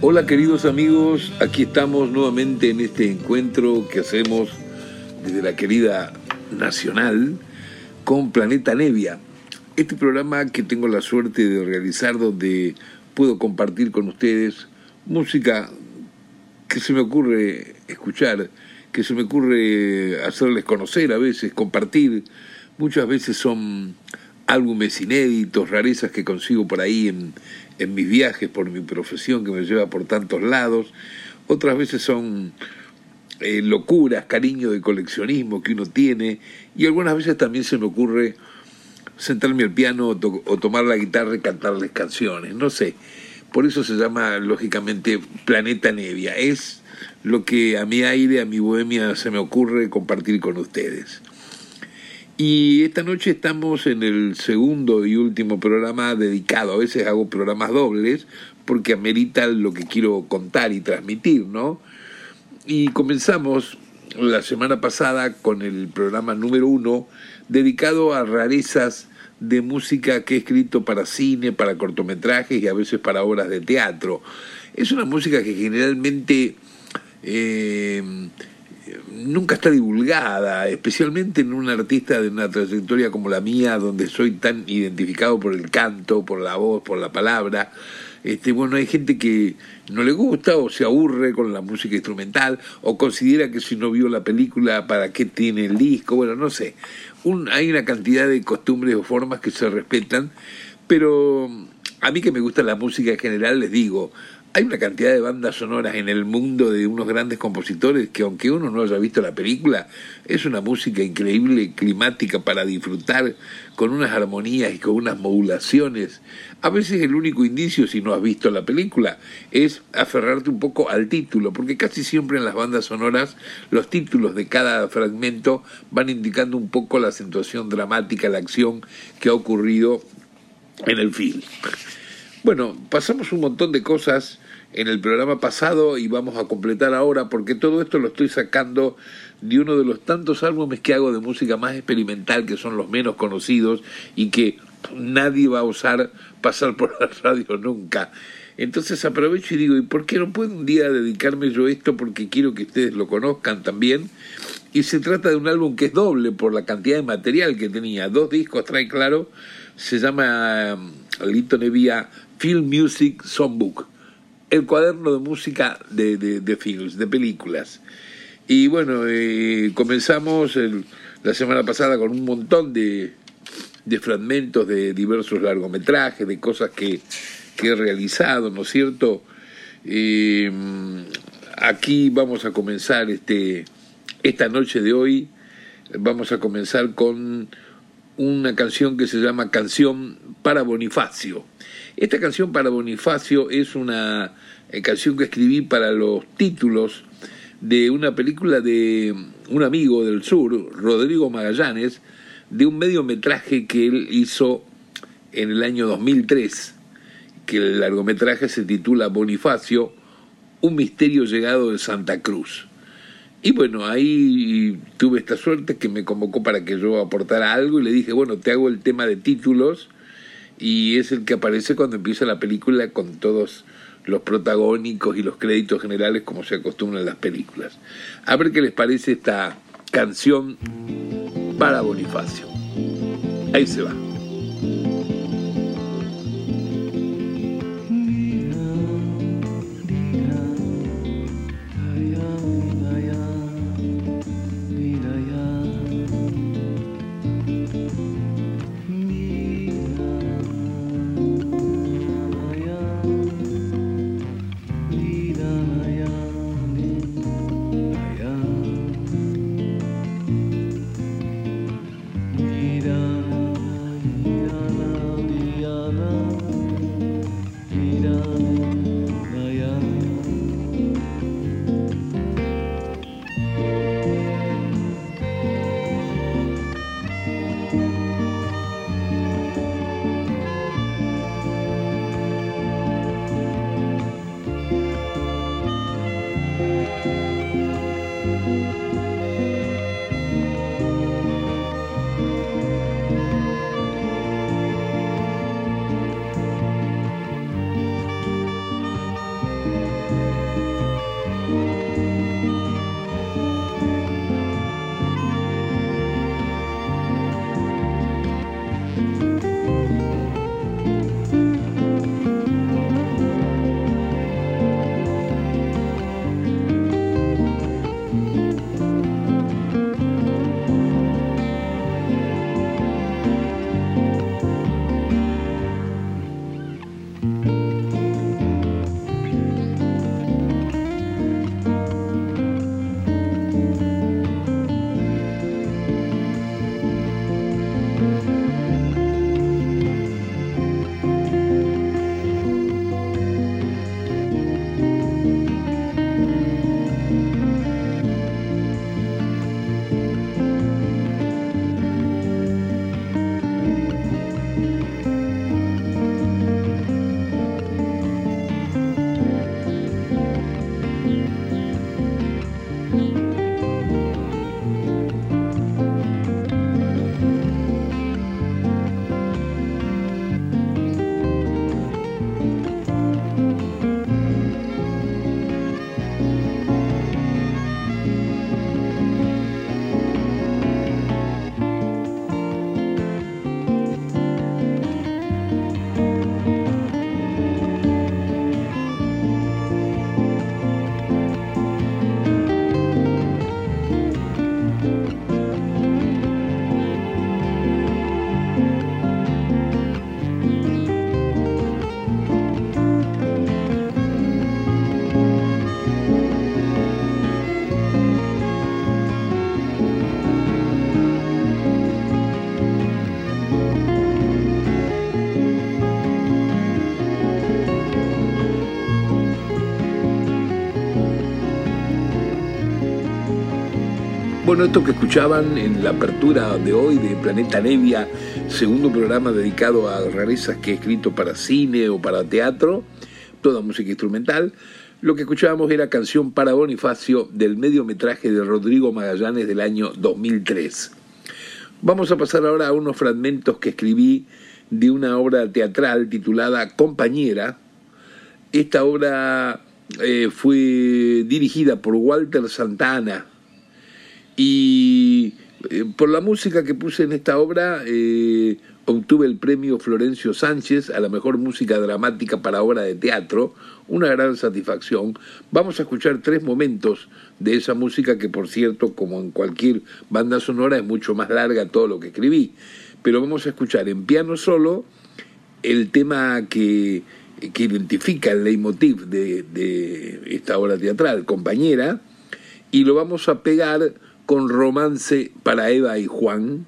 Hola queridos amigos, aquí estamos nuevamente en este encuentro que hacemos desde la querida Nacional con Planeta Nevia. Este programa que tengo la suerte de realizar donde puedo compartir con ustedes música que se me ocurre escuchar, que se me ocurre hacerles conocer a veces, compartir. Muchas veces son álbumes inéditos, rarezas que consigo por ahí en, en mis viajes, por mi profesión que me lleva por tantos lados. Otras veces son eh, locuras, cariño de coleccionismo que uno tiene. Y algunas veces también se me ocurre sentarme al piano o, o tomar la guitarra y cantarles canciones. No sé. Por eso se llama, lógicamente, Planeta Nevia. Es lo que a mi aire, a mi bohemia se me ocurre compartir con ustedes. Y esta noche estamos en el segundo y último programa dedicado. A veces hago programas dobles porque amerita lo que quiero contar y transmitir, ¿no? Y comenzamos la semana pasada con el programa número uno dedicado a rarezas de música que he escrito para cine, para cortometrajes y a veces para obras de teatro. Es una música que generalmente eh, nunca está divulgada, especialmente en un artista de una trayectoria como la mía, donde soy tan identificado por el canto, por la voz, por la palabra. Este, bueno, hay gente que no le gusta o se aburre con la música instrumental o considera que si no vio la película, ¿para qué tiene el disco? Bueno, no sé. Un, hay una cantidad de costumbres o formas que se respetan, pero a mí que me gusta la música en general, les digo, hay una cantidad de bandas sonoras en el mundo de unos grandes compositores que aunque uno no haya visto la película, es una música increíble, climática para disfrutar, con unas armonías y con unas modulaciones. A veces el único indicio, si no has visto la película, es aferrarte un poco al título, porque casi siempre en las bandas sonoras los títulos de cada fragmento van indicando un poco la acentuación dramática, la acción que ha ocurrido en el film. Bueno, pasamos un montón de cosas en el programa pasado y vamos a completar ahora porque todo esto lo estoy sacando de uno de los tantos álbumes que hago de música más experimental que son los menos conocidos y que nadie va a osar pasar por la radio nunca. Entonces aprovecho y digo, ¿y por qué no puedo un día dedicarme yo a esto? Porque quiero que ustedes lo conozcan también. Y se trata de un álbum que es doble por la cantidad de material que tenía. Dos discos, trae claro. Se llama um, Lito Nevia Film Music Songbook. El cuaderno de música de, de, de films, de películas. Y bueno, eh, comenzamos la semana pasada con un montón de, de fragmentos de diversos largometrajes, de cosas que, que he realizado, ¿no es cierto? Eh, aquí vamos a comenzar este, esta noche de hoy, vamos a comenzar con una canción que se llama Canción para Bonifacio. Esta canción para Bonifacio es una eh, canción que escribí para los títulos de una película de un amigo del sur, Rodrigo Magallanes, de un mediometraje que él hizo en el año 2003, que el largometraje se titula Bonifacio, un misterio llegado de Santa Cruz. Y bueno, ahí tuve esta suerte que me convocó para que yo aportara algo y le dije, bueno, te hago el tema de títulos y es el que aparece cuando empieza la película con todos los protagónicos y los créditos generales como se acostumbra en las películas. A ver qué les parece esta canción para Bonifacio. Ahí se va. Bueno, esto que escuchaban en la apertura de hoy de Planeta Nevia, segundo programa dedicado a rarezas que he escrito para cine o para teatro, toda música instrumental, lo que escuchábamos era Canción para Bonifacio del mediometraje de Rodrigo Magallanes del año 2003. Vamos a pasar ahora a unos fragmentos que escribí de una obra teatral titulada Compañera. Esta obra eh, fue dirigida por Walter Santana y eh, por la música que puse en esta obra eh, obtuve el premio Florencio Sánchez a la mejor música dramática para obra de teatro, una gran satisfacción. Vamos a escuchar tres momentos de esa música que por cierto, como en cualquier banda sonora, es mucho más larga todo lo que escribí. Pero vamos a escuchar en piano solo el tema que, que identifica el leitmotiv de, de esta obra teatral, compañera, y lo vamos a pegar con Romance para Eva y Juan,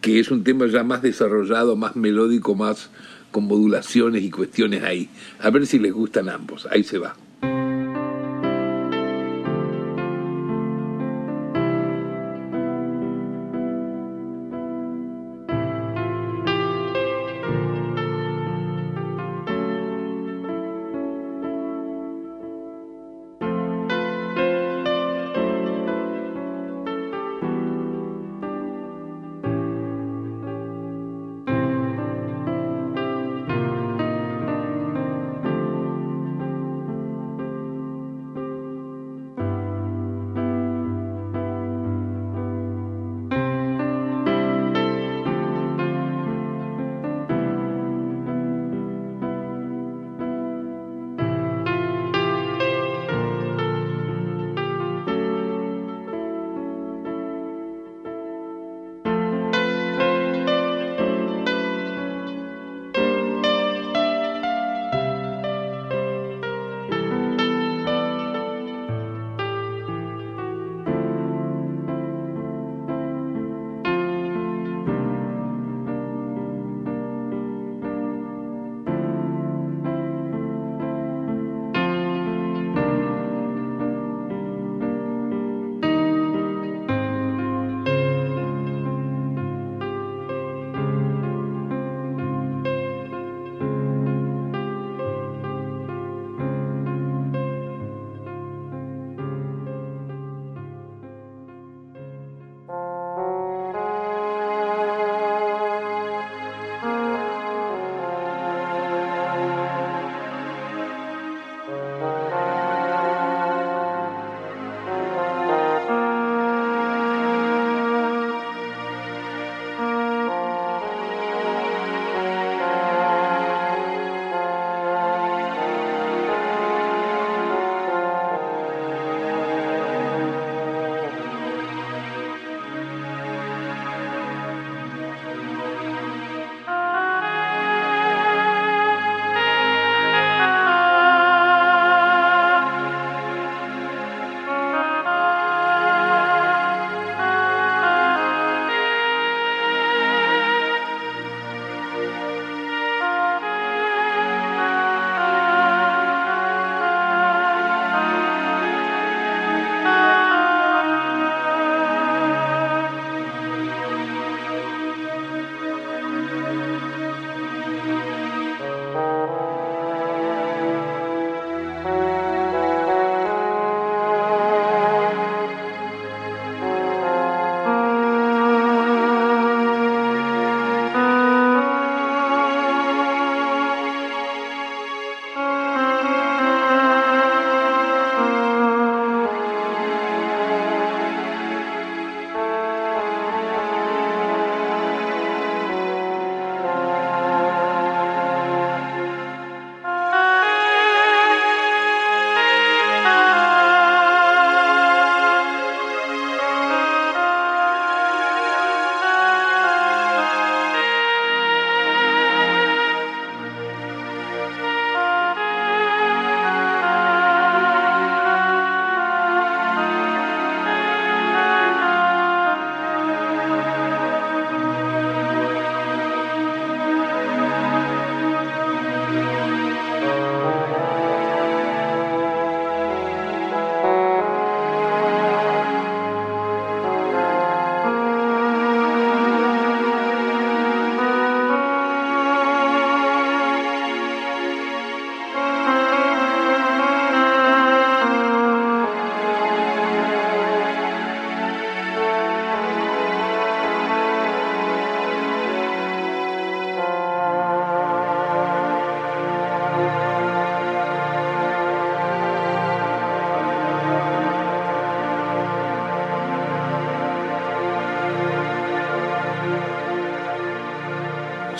que es un tema ya más desarrollado, más melódico, más con modulaciones y cuestiones ahí. A ver si les gustan ambos. Ahí se va.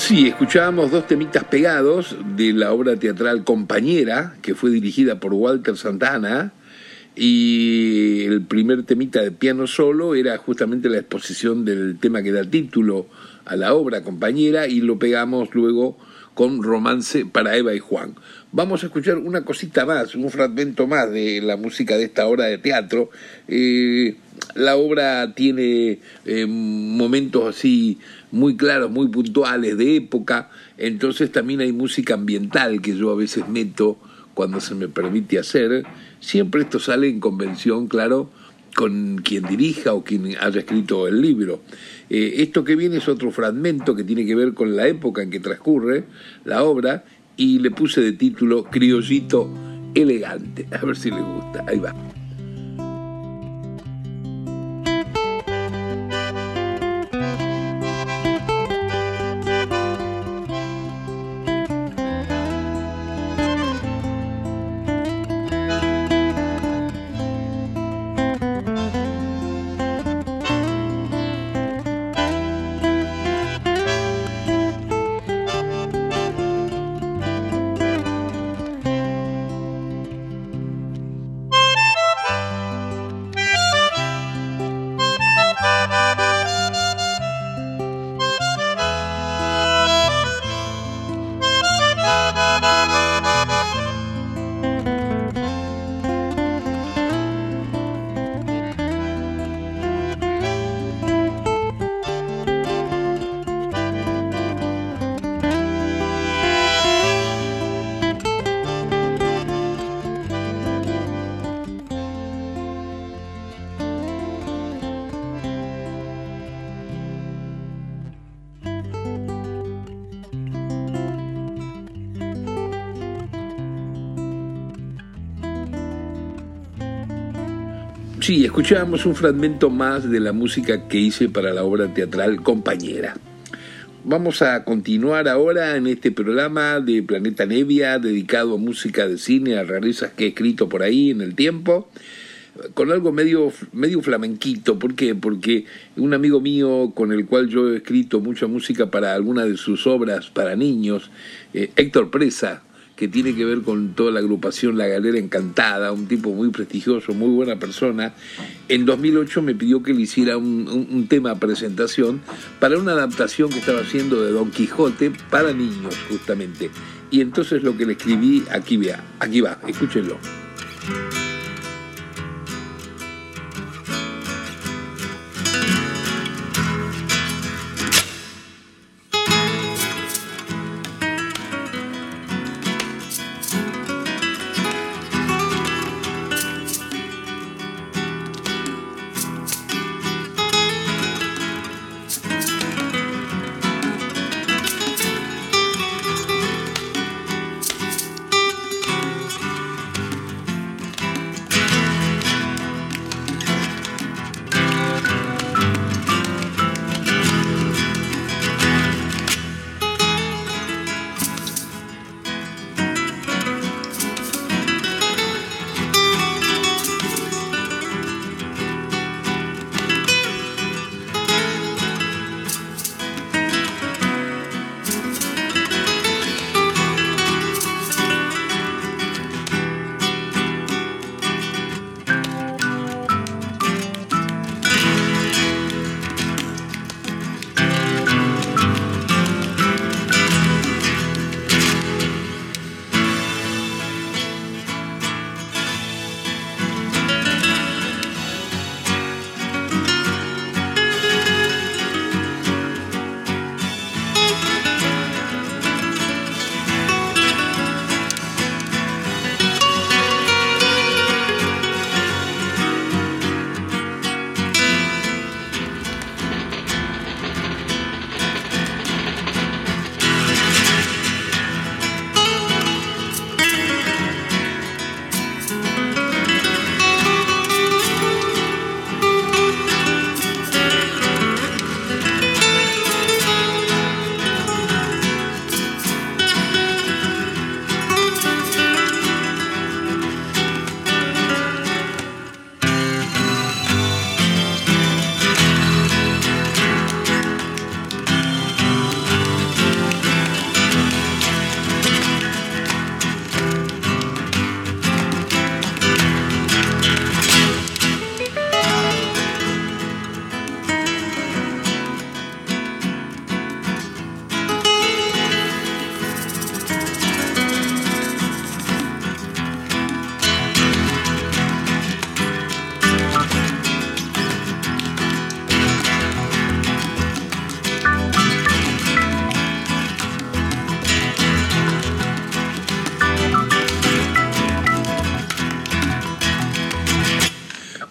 Sí, escuchábamos dos temitas pegados de la obra teatral Compañera, que fue dirigida por Walter Santana, y el primer temita de piano solo era justamente la exposición del tema que da título a la obra Compañera, y lo pegamos luego con Romance para Eva y Juan. Vamos a escuchar una cosita más, un fragmento más de la música de esta obra de teatro. Eh, la obra tiene eh, momentos así muy claros, muy puntuales de época, entonces también hay música ambiental que yo a veces meto cuando se me permite hacer. Siempre esto sale en convención, claro, con quien dirija o quien haya escrito el libro. Eh, esto que viene es otro fragmento que tiene que ver con la época en que transcurre la obra y le puse de título Criollito Elegante. A ver si le gusta. Ahí va. Sí, escuchábamos un fragmento más de la música que hice para la obra teatral Compañera. Vamos a continuar ahora en este programa de Planeta Nevia dedicado a música de cine, a rarezas que he escrito por ahí en el tiempo, con algo medio, medio flamenquito. ¿Por qué? Porque un amigo mío con el cual yo he escrito mucha música para alguna de sus obras para niños, eh, Héctor Presa, que tiene que ver con toda la agrupación La Galera Encantada, un tipo muy prestigioso, muy buena persona. En 2008 me pidió que le hiciera un, tema presentación para una adaptación que estaba haciendo de Don Quijote para niños, justamente. Y entonces lo que le escribí, aquí vea, aquí va, escúchenlo.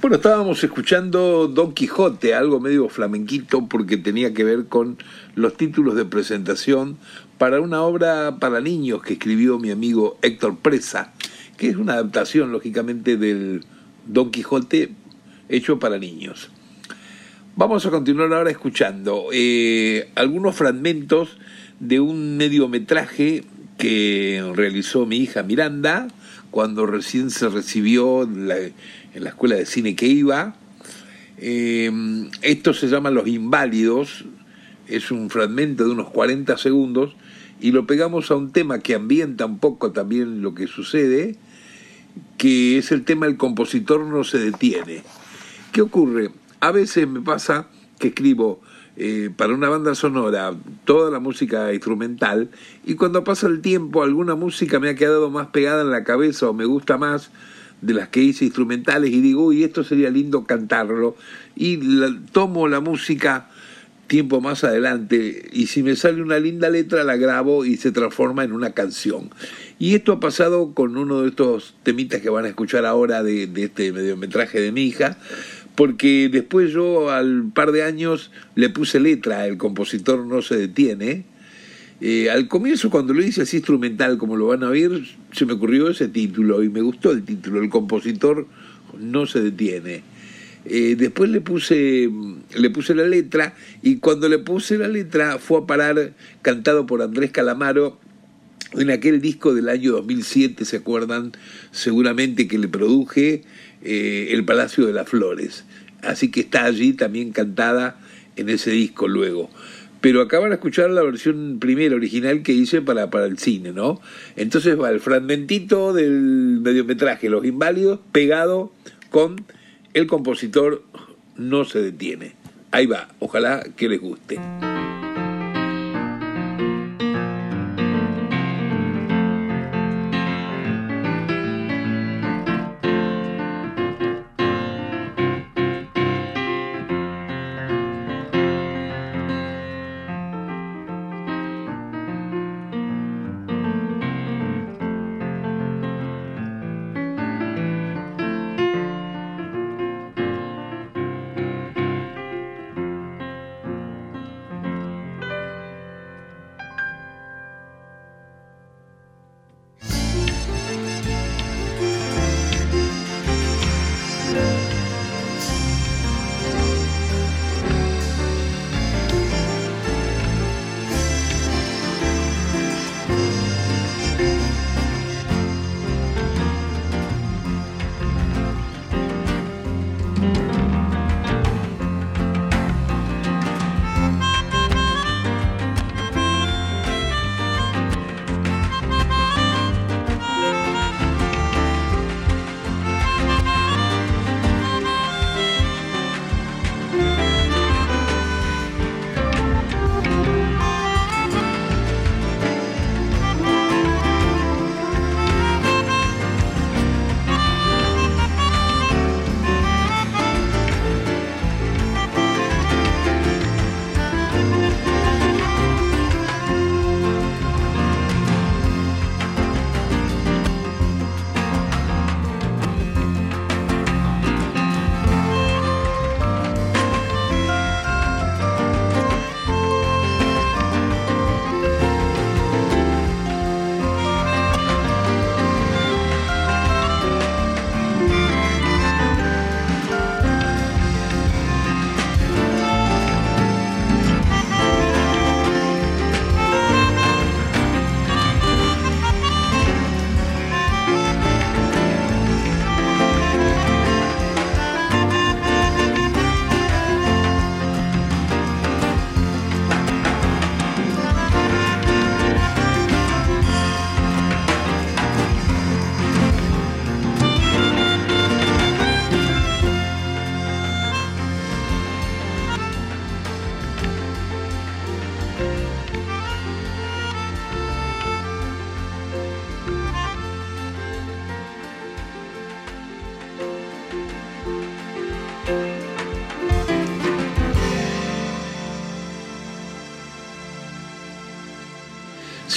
Bueno, estábamos escuchando Don Quijote, algo medio flamenquito porque tenía que ver con los títulos de presentación para una obra para niños que escribió mi amigo Héctor Presa, que es una adaptación, lógicamente, del Don Quijote hecho para niños. Vamos a continuar ahora escuchando eh, algunos fragmentos de un mediometraje que realizó mi hija Miranda cuando recién se recibió en la, escuela de cine que iba. Eh, esto se llama Los Inválidos, es un fragmento de unos 40 segundos y lo pegamos a un tema que ambienta un poco también lo que sucede, que es el tema El compositor no se detiene. ¿Qué ocurre? A veces me pasa que escribo eh, para una banda sonora toda la música instrumental y cuando pasa el tiempo alguna música me ha quedado más pegada en la cabeza o me gusta más de las que hice instrumentales y digo, uy, esto sería lindo cantarlo y tomo la música tiempo más adelante y si me sale una linda letra la grabo y se transforma en una canción. Y esto ha pasado con uno de estos temitas que van a escuchar ahora de, de este mediometraje de mi hija, porque después yo al par de años le puse letra, el compositor no se detiene. Eh, al comienzo cuando lo hice así instrumental como lo van a oír, se me ocurrió ese título y me gustó el título, el compositor no se detiene. Eh, después le puse, le puse la letra y cuando le puse la letra fue a parar cantado por Andrés Calamaro en aquel disco del año 2007, ¿se acuerdan? Seguramente que le produje eh, El Palacio de las Flores. Así que está allí también cantada en ese disco luego. Pero acaban de escuchar la versión primera original que hice para, para el cine, ¿no? Entonces va el fragmentito del mediometraje Los Inválidos pegado con el compositor No se detiene. Ahí va, ojalá que les guste.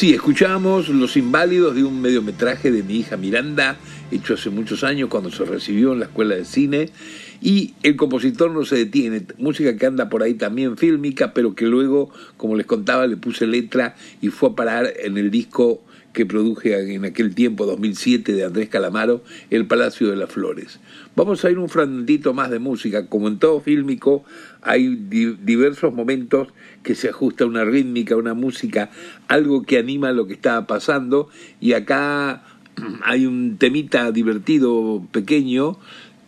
Sí, escuchamos Los Inválidos de un mediometraje de mi hija Miranda, hecho hace muchos años cuando se recibió en la escuela de cine. Y el compositor no se detiene, música que anda por ahí también fílmica, pero que luego, como les contaba, le puse letra y fue a parar en el disco que produje en aquel tiempo, 2007, de Andrés Calamaro, El Palacio de las Flores. Vamos a ir un fragmentito más de música. Como en todo fílmico, hay diversos momentos que se ajusta una rítmica, una música, algo que anima lo que está pasando. Y acá hay un temita divertido, pequeño,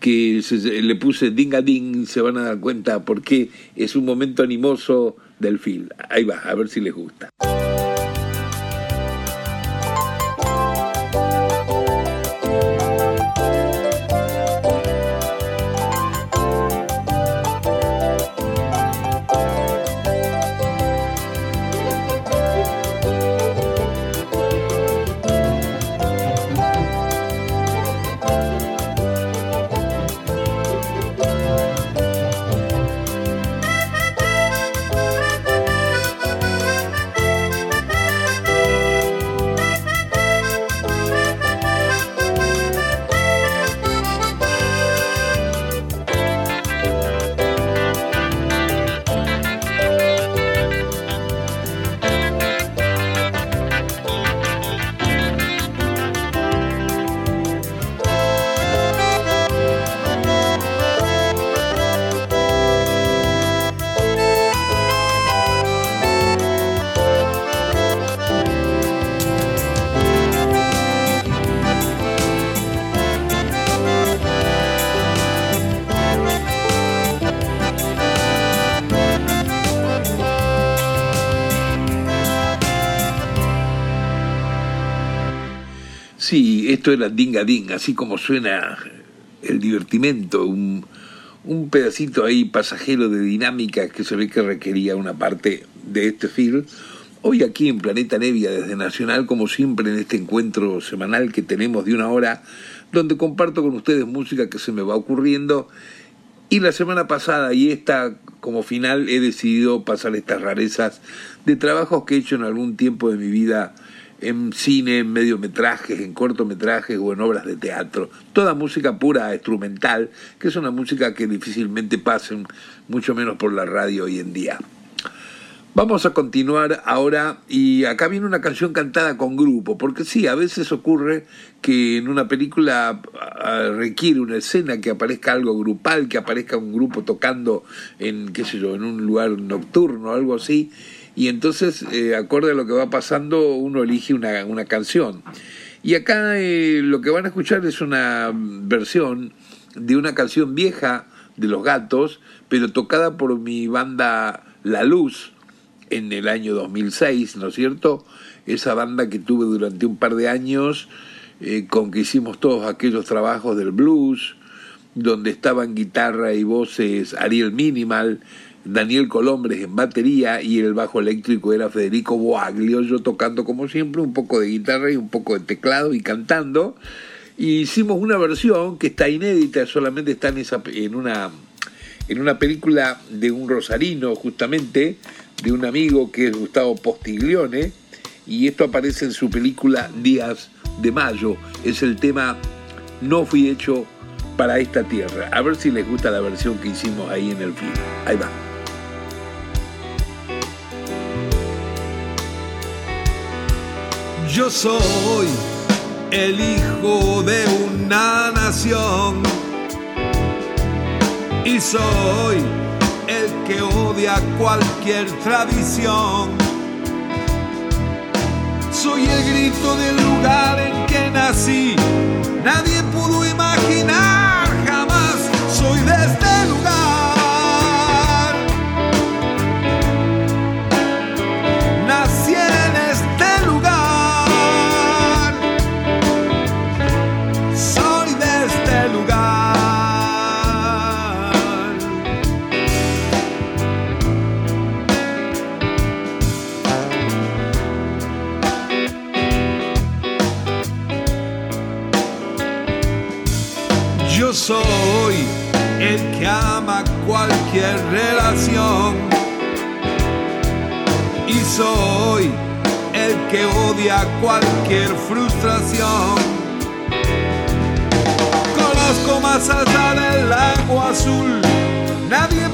que le puse ding a ding, se van a dar cuenta porque es un momento animoso del film. Ahí va, a ver si les gusta. Sí, esto era dinga ding, así como suena el divertimento, un, un pedacito ahí pasajero de dinámica que se ve que requería una parte de este film. Hoy aquí en Planeta Nevia desde Nacional, como siempre en este encuentro semanal que tenemos de una hora, donde comparto con ustedes música que se me va ocurriendo. Y la semana pasada y esta como final he decidido pasar estas rarezas de trabajos que he hecho en algún tiempo de mi vida en cine, en mediometrajes, en cortometrajes o en obras de teatro. Toda música pura, instrumental, que es una música que difícilmente pasen, mucho menos por la radio hoy en día. Vamos a continuar ahora y acá viene una canción cantada con grupo, porque sí, a veces ocurre que en una película ah, requiere una escena que aparezca algo grupal, que aparezca un grupo tocando en, qué sé yo, en un lugar nocturno o algo así, y entonces, eh, acorde a lo que va pasando, uno elige una, una canción. Y acá eh, lo que van a escuchar es una versión de una canción vieja de Los Gatos, pero tocada por mi banda La Luz en el año 2006, ¿no es cierto? Esa banda que tuve durante un par de años, eh, con que hicimos todos aquellos trabajos del blues, donde estaban guitarra y voces Ariel Minimal, Daniel Colombres en batería y el bajo eléctrico era Federico Boaglio, yo tocando como siempre un poco de guitarra y un poco de teclado y cantando. Y hicimos una versión que está inédita, solamente está en, esa, en, una, en una película de un rosarino justamente, de un amigo que es Gustavo Postiglione, y esto aparece en su película Días de Mayo. Es el tema No fui hecho para esta tierra. A ver si les gusta la versión que hicimos ahí en el film. Ahí va. Yo soy el hijo de una nación y soy el que odia cualquier tradición. Soy el grito del lugar en que nací, nadie pudo imaginar jamás, soy de soy el que ama cualquier relación y soy el que odia cualquier frustración. Conozco más allá del agua su de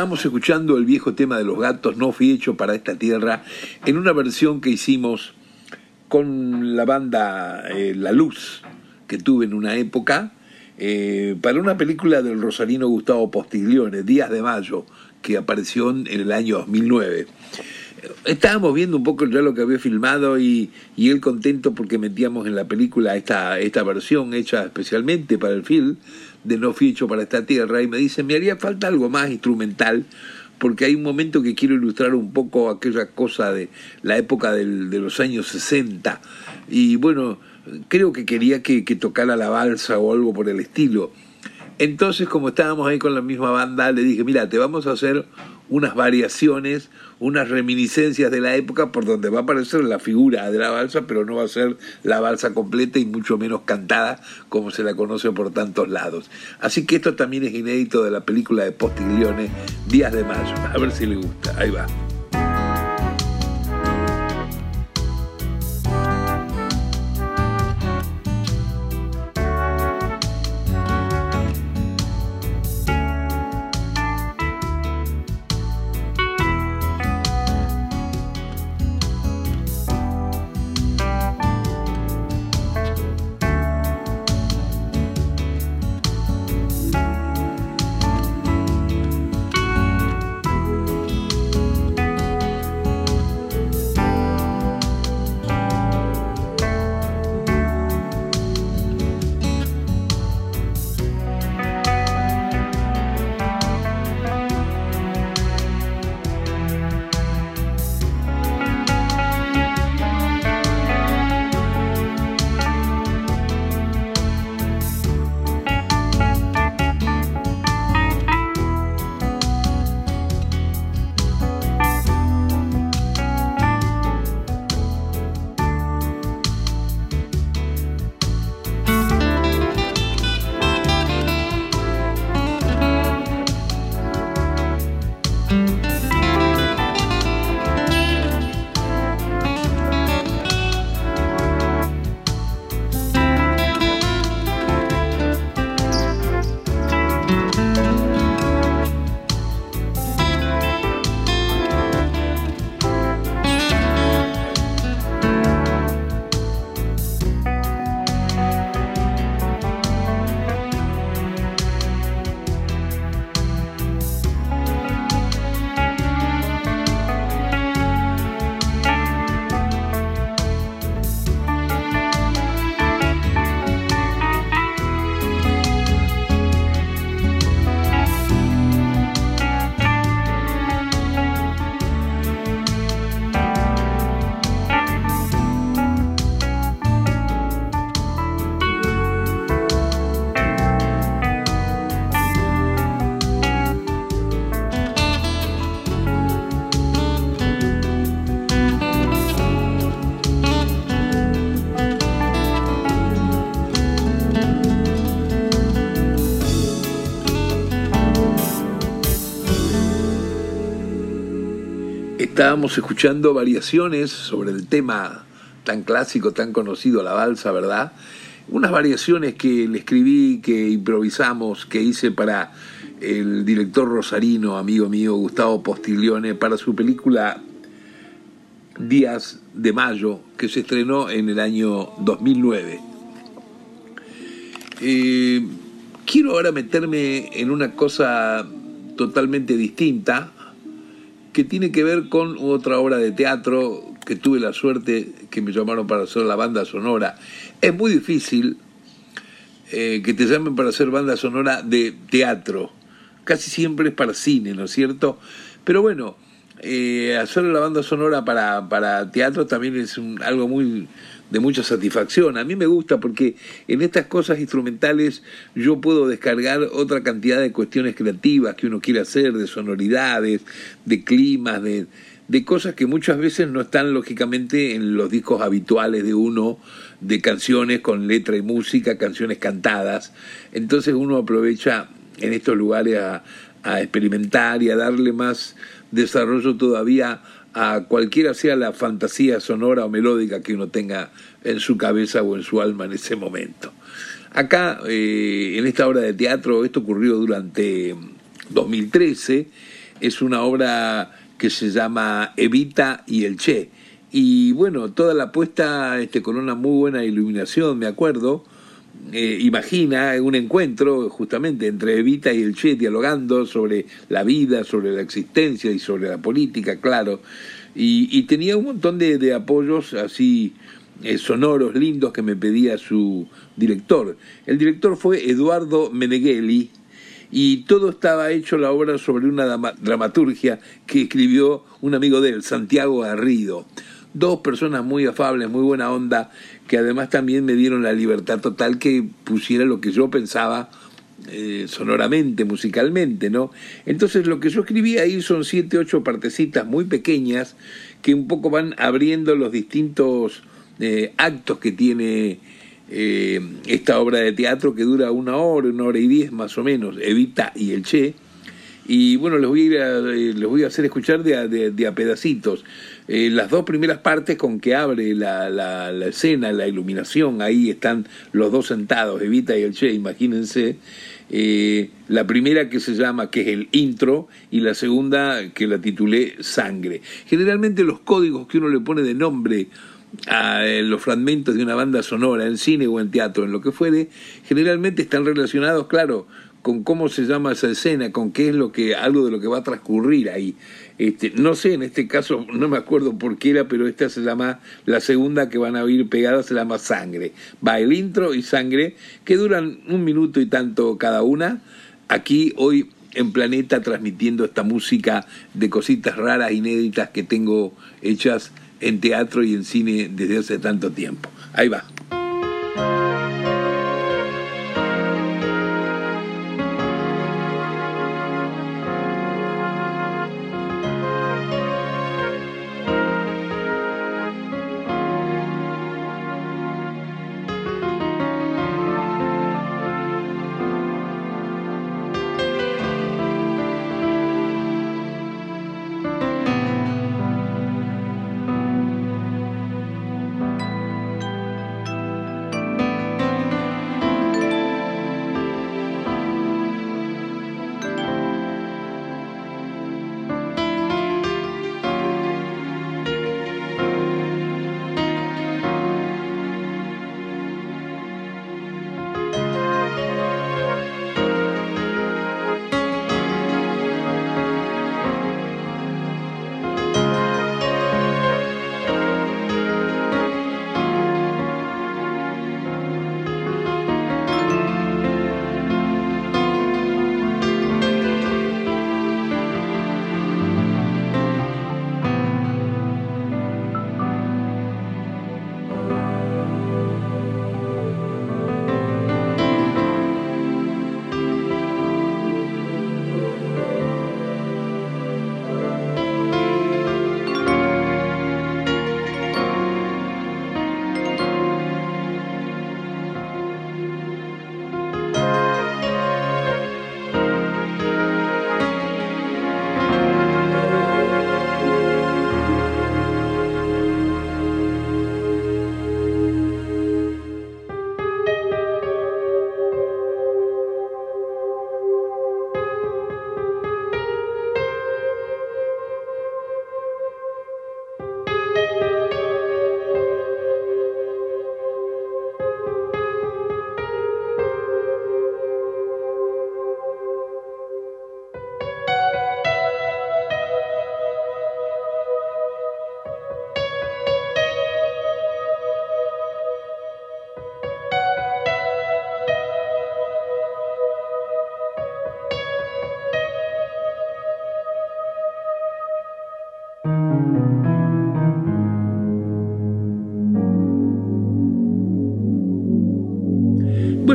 estábamos escuchando el viejo tema de los gatos, no fui hecho para esta tierra, en una versión que hicimos con la banda eh, La Luz, que tuve en una época, eh, para una película del rosarino Gustavo Postiglione, Días de Mayo, que apareció en el año 2009. Estábamos viendo un poco ya lo que había filmado y, y él contento porque metíamos en la película esta, esta versión hecha especialmente para el film de No fui para esta tierra y me dice, me haría falta algo más instrumental porque hay un momento que quiero ilustrar un poco aquella cosa de la época del, de los años 60 y bueno, creo que quería que, que tocara la balsa o algo por el estilo. Entonces, como estábamos ahí con la misma banda, le dije, mira, te vamos a hacer unas variaciones, unas reminiscencias de la época por donde va a aparecer la figura de la balsa, pero no va a ser la balsa completa y mucho menos cantada como se la conoce por tantos lados. Así que esto también es inédito de la película de Postiglione, Días de Mayo. A ver si le gusta. Ahí va. Estábamos escuchando variaciones sobre el tema tan clásico, tan conocido, la balsa, ¿verdad? Unas variaciones que le escribí, que improvisamos, que hice para el director rosarino, amigo mío, Gustavo Postiglione, para su película Días de Mayo, que se estrenó en el año 2009. Eh, quiero ahora meterme en una cosa totalmente distinta, que tiene que ver con otra obra de teatro que tuve la suerte que me llamaron para hacer la banda sonora. Es muy difícil eh, que te llamen para hacer banda sonora de teatro. Casi siempre es para cine, ¿no es cierto? Pero bueno, eh, hacer la banda sonora para, para teatro también es algo muy de mucha satisfacción. A mí me gusta porque en estas cosas instrumentales yo puedo descargar otra cantidad de cuestiones creativas que uno quiere hacer, de sonoridades, de climas, de, de cosas que muchas veces no están lógicamente en los discos habituales de uno, de canciones con letra y música, canciones cantadas. Entonces uno aprovecha en estos lugares a, a experimentar y a darle más desarrollo todavía a cualquiera sea la fantasía sonora o melódica que uno tenga en su cabeza o en su alma en ese momento. Acá, eh, en esta obra de teatro, esto ocurrió durante 2013, es una obra que se llama Evita y el Che. Y bueno, toda la puesta este, con una muy buena iluminación, me acuerdo, eh, imagina un encuentro justamente entre Evita y el Che dialogando sobre la vida, sobre la existencia y sobre la política, claro. Y, tenía un montón de, apoyos así eh, sonoros, lindos que me pedía su director. El director fue Eduardo Meneghelli, y todo estaba hecho la obra sobre una dramaturgia que escribió un amigo de él, Santiago Garrido. Dos personas muy afables, muy buena onda, que además también me dieron la libertad total que pusiera lo que yo pensaba eh, sonoramente, musicalmente, ¿no? Entonces lo que yo escribí ahí son siete, ocho partecitas muy pequeñas que un poco van abriendo los distintos eh, actos que tiene eh, esta obra de teatro que dura una hora, una hora y diez más o menos, Evita y el Che. Y bueno, les voy a, ir eh, les voy a hacer escuchar de a, de, a pedacitos. Eh, las dos primeras partes con que abre la, la, la, escena, la iluminación, ahí están los dos sentados, Evita y el Che, imagínense. la primera que se llama, que es el intro, y la segunda que la titulé Sangre. Generalmente los códigos que uno le pone de nombre a eh, los fragmentos de una banda sonora en cine o en teatro, en lo que fuere, generalmente están relacionados, claro, con cómo se llama esa escena, con qué es lo que, algo de lo que va a transcurrir ahí. Este, no sé, en este caso no me acuerdo por qué era, pero esta se llama, la segunda que van a oír pegada se llama Sangre. Va el intro y Sangre, que duran un minuto y tanto cada una. Aquí hoy en Planeta transmitiendo esta música de cositas raras, inéditas que tengo hechas en teatro y en cine desde hace tanto tiempo. Ahí va.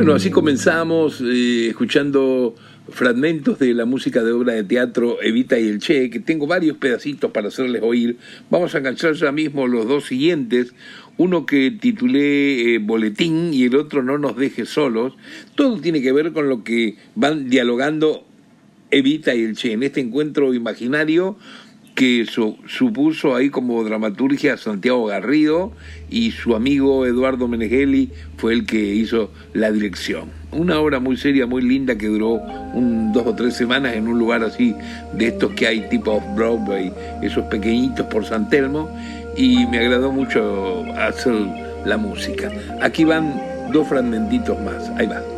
Bueno, así comenzamos eh, escuchando fragmentos de la música de obra de teatro Evita y el Che, que tengo varios pedacitos para hacerles oír. Vamos a enganchar ya mismo los dos siguientes, uno que titulé eh, Boletín y el otro No nos deje solos. Todo tiene que ver con lo que van dialogando Evita y el Che en este encuentro imaginario que supuso ahí como dramaturgia Santiago Garrido y su amigo Eduardo Meneghelli fue el que hizo la dirección. Una obra muy seria, muy linda que duró un, dos o tres semanas en un lugar así de estos que hay tipo off-Broadway, esos pequeñitos por San Telmo, y me agradó mucho hacer la música. Aquí van dos fragmentitos más, ahí va.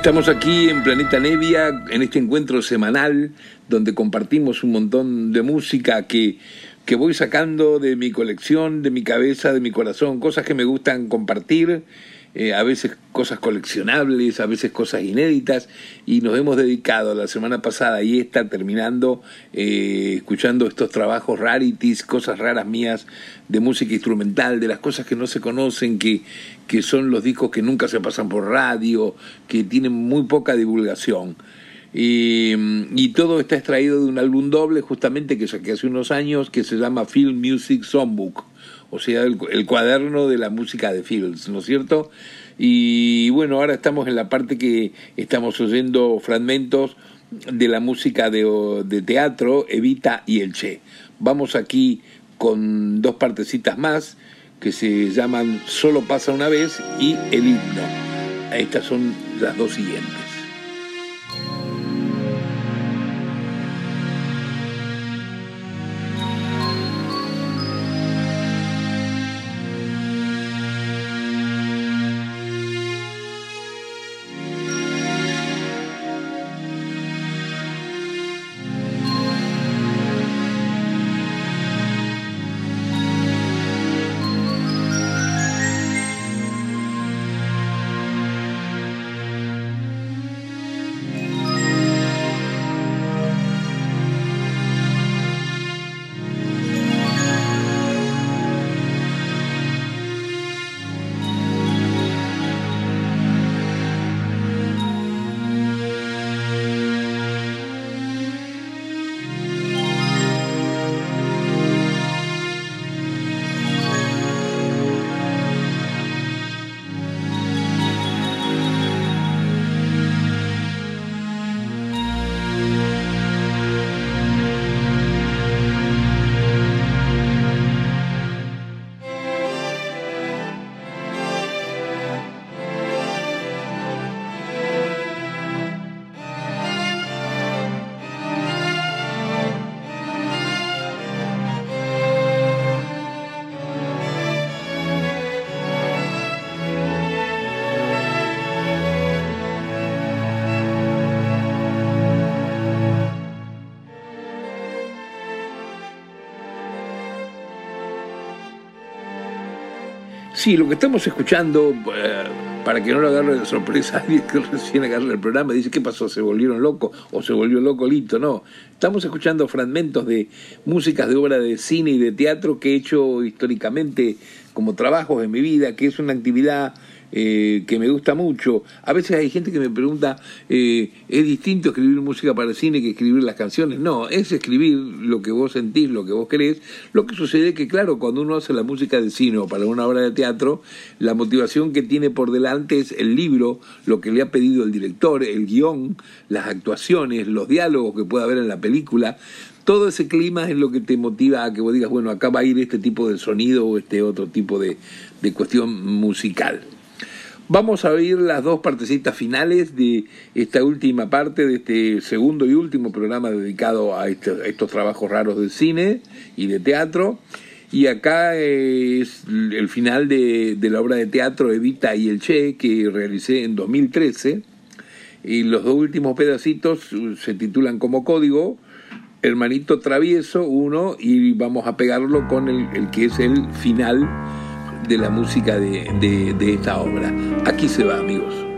Estamos aquí en Planeta Nevia, en este encuentro semanal, donde compartimos un montón de música que, que voy sacando de mi colección, de mi cabeza, de mi corazón, cosas que me gustan compartir eh, a veces cosas coleccionables, a veces cosas inéditas, y nos hemos dedicado la semana pasada y esta terminando eh, escuchando estos trabajos rarities, cosas raras mías de música instrumental, de las cosas que no se conocen, que, que son los discos que nunca se pasan por radio, que tienen muy poca divulgación. Y, y, todo está extraído de un álbum doble justamente que saqué hace unos años que se llama Film Music Songbook o sea, el, cuaderno de la música de Fields, ¿no es cierto? Y bueno, ahora estamos en la parte que estamos oyendo fragmentos de la música de, de teatro, Evita y El Che. Vamos aquí con dos partecitas más que se llaman Solo pasa una vez y El himno. Estas son las dos siguientes. Sí, lo que estamos escuchando, eh, para que no lo agarre de sorpresa alguien que recién agarra el programa, dice, ¿qué pasó? ¿Se volvieron locos? ¿O se volvió loco Lito? No, estamos escuchando fragmentos de músicas de obra de cine y de teatro que he hecho históricamente como trabajos en mi vida, que es una actividad eh, que me gusta mucho. A veces hay gente que me pregunta, eh, ¿es distinto escribir música para el cine que escribir las canciones? No, es escribir lo que vos sentís, lo que vos querés. Lo que sucede es que, claro, cuando uno hace la música de cine o para una obra de teatro, la motivación que tiene por delante es el libro, lo que le ha pedido el director, el guion, las actuaciones, los diálogos que pueda haber en la película todo ese clima es lo que te motiva a que vos digas, bueno, acá va a ir este tipo de sonido o este otro tipo de, de cuestión musical. Vamos a oír las dos partecitas finales de esta última parte de este segundo y último programa dedicado a, estos trabajos raros de cine y de teatro. Y acá es el final de, la obra de teatro Evita y el Che que realicé en 2013. Y los dos últimos pedacitos se titulan como código, Hermanito Travieso, uno, y vamos a pegarlo con el, el que es el final de la música de, de, esta obra. Aquí se va, amigos.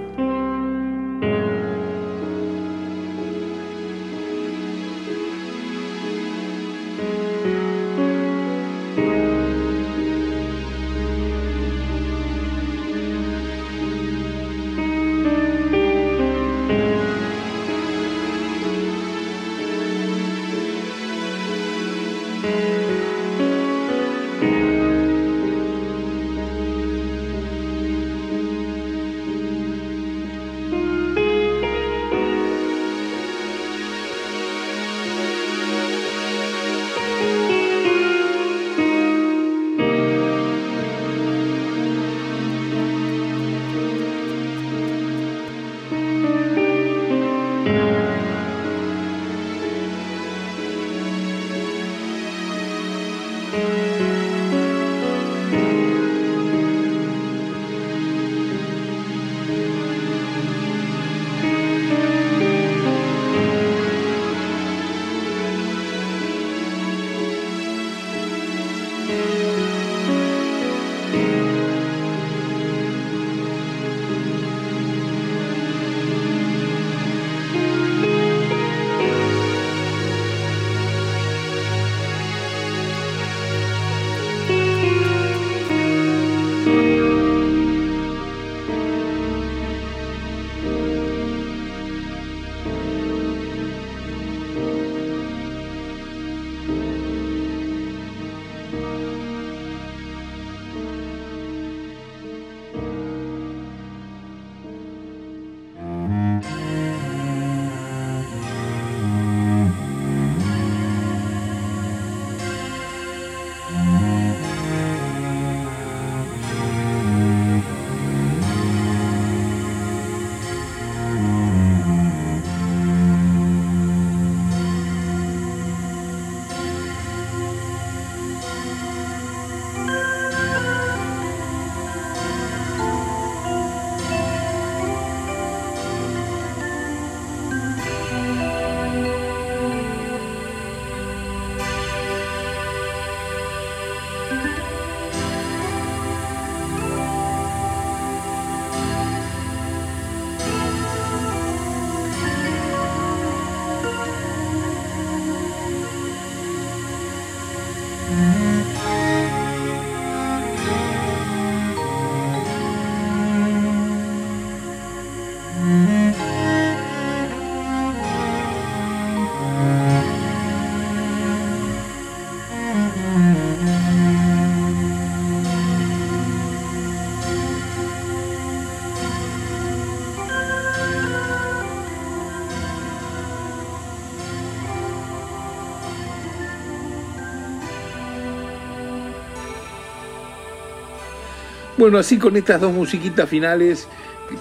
Bueno, así con estas dos musiquitas finales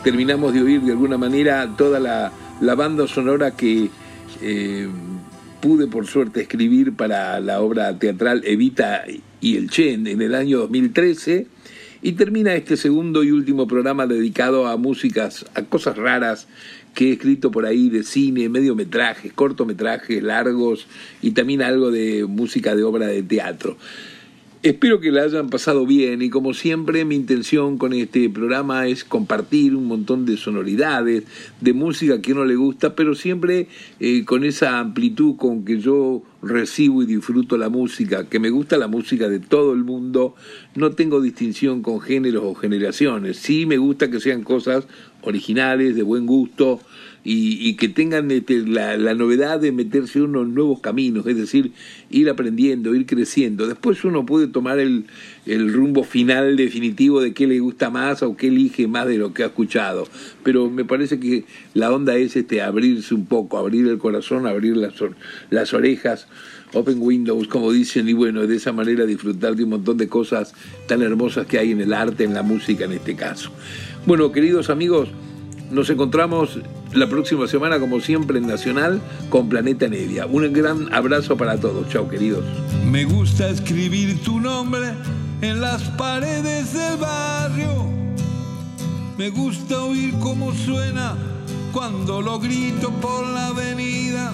terminamos de oír de alguna manera toda la, banda sonora que eh, pude por suerte escribir para la obra teatral Evita y el Chen en el año 2013 y termina este segundo y último programa dedicado a músicas, a cosas raras que he escrito por ahí de cine, mediometrajes, cortometrajes, largos y también algo de música de obra de teatro. Espero que la hayan pasado bien y como siempre mi intención con este programa es compartir un montón de sonoridades, de música que no le gusta, pero siempre eh, con esa amplitud con que yo recibo y disfruto la música, que me gusta la música de todo el mundo, no tengo distinción con géneros o generaciones, sí me gusta que sean cosas originales, de buen gusto, y, que tengan este, la, novedad de meterse en unos nuevos caminos, es decir, ir aprendiendo, ir creciendo. Después uno puede tomar el, el rumbo final definitivo de qué le gusta más o qué elige más de lo que ha escuchado. Pero me parece que la onda es este abrirse un poco, abrir el corazón, abrir las, las orejas, open windows, como dicen, y bueno, de esa manera disfrutar de un montón de cosas tan hermosas que hay en el arte, en la música en este caso. Bueno, queridos amigos, nos encontramos la próxima semana, como siempre, en Nacional con Planeta Nevia. Un gran abrazo para todos. Chao, queridos. Me gusta escribir tu nombre en las paredes del barrio. Me gusta oír cómo suena cuando lo grito por la avenida.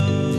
know.